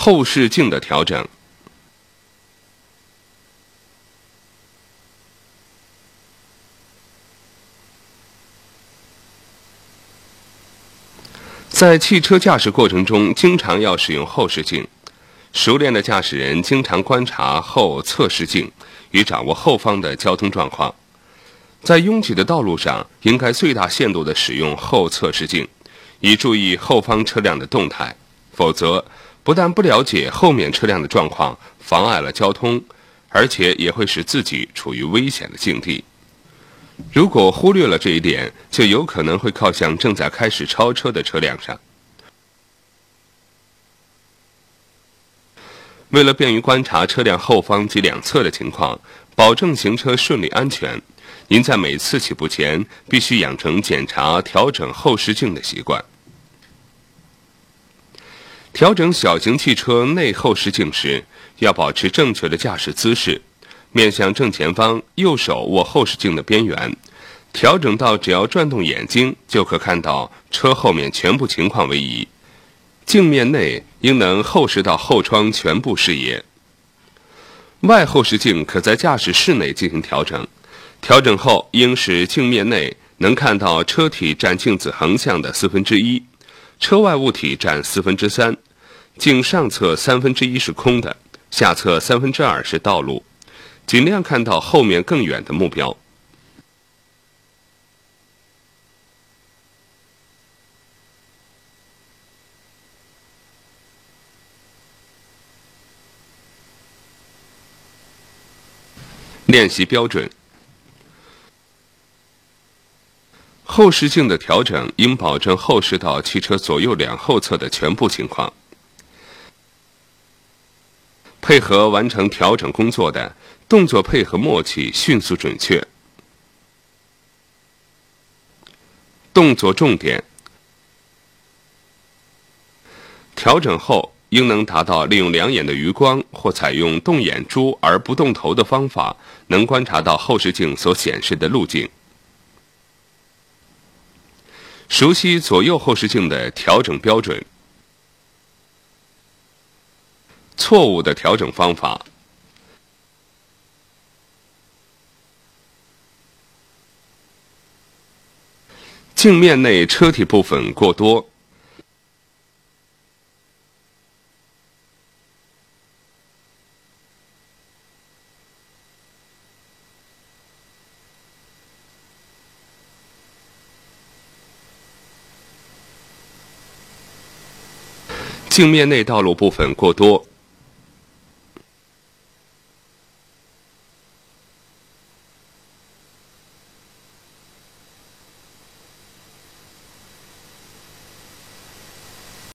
后视镜的调整。在汽车驾驶过程中，经常要使用后视镜。熟练的驾驶人经常观察后侧视镜，以掌握后方的交通状况。在拥挤的道路上，应该最大限度地使用后侧视镜，以注意后方车辆的动态。否则，不但不了解后面车辆的状况，妨碍了交通，而且也会使自己处于危险的境地。如果忽略了这一点，就有可能会靠向正在开始超车的车辆上。为了便于观察车辆后方及两侧的情况，保证行车顺利安全，您在每次起步前必须养成检查、调整后视镜的习惯。调整小型汽车内后视镜时，要保持正确的驾驶姿势。面向正前方，右手握后视镜的边缘，调整到只要转动眼睛就可看到车后面全部情况为宜。镜面内应能后视到后窗全部视野。外后视镜可在驾驶室内进行调整，调整后应使镜面内能看到车体占镜子横向的四分之一，车外物体占四分之三，镜上侧三分之一是空的，下侧三分之二是道路。尽量看到后面更远的目标。练习标准。后视镜的调整应保证后视到汽车左右两后侧的全部情况。配合完成调整工作的。动作配合默契，迅速准确。动作重点：调整后应能达到利用两眼的余光或采用动眼珠而不动头的方法，能观察到后视镜所显示的路径。熟悉左右后视镜的调整标准。错误的调整方法。镜面内车体部分过多。镜面内道路部分过多。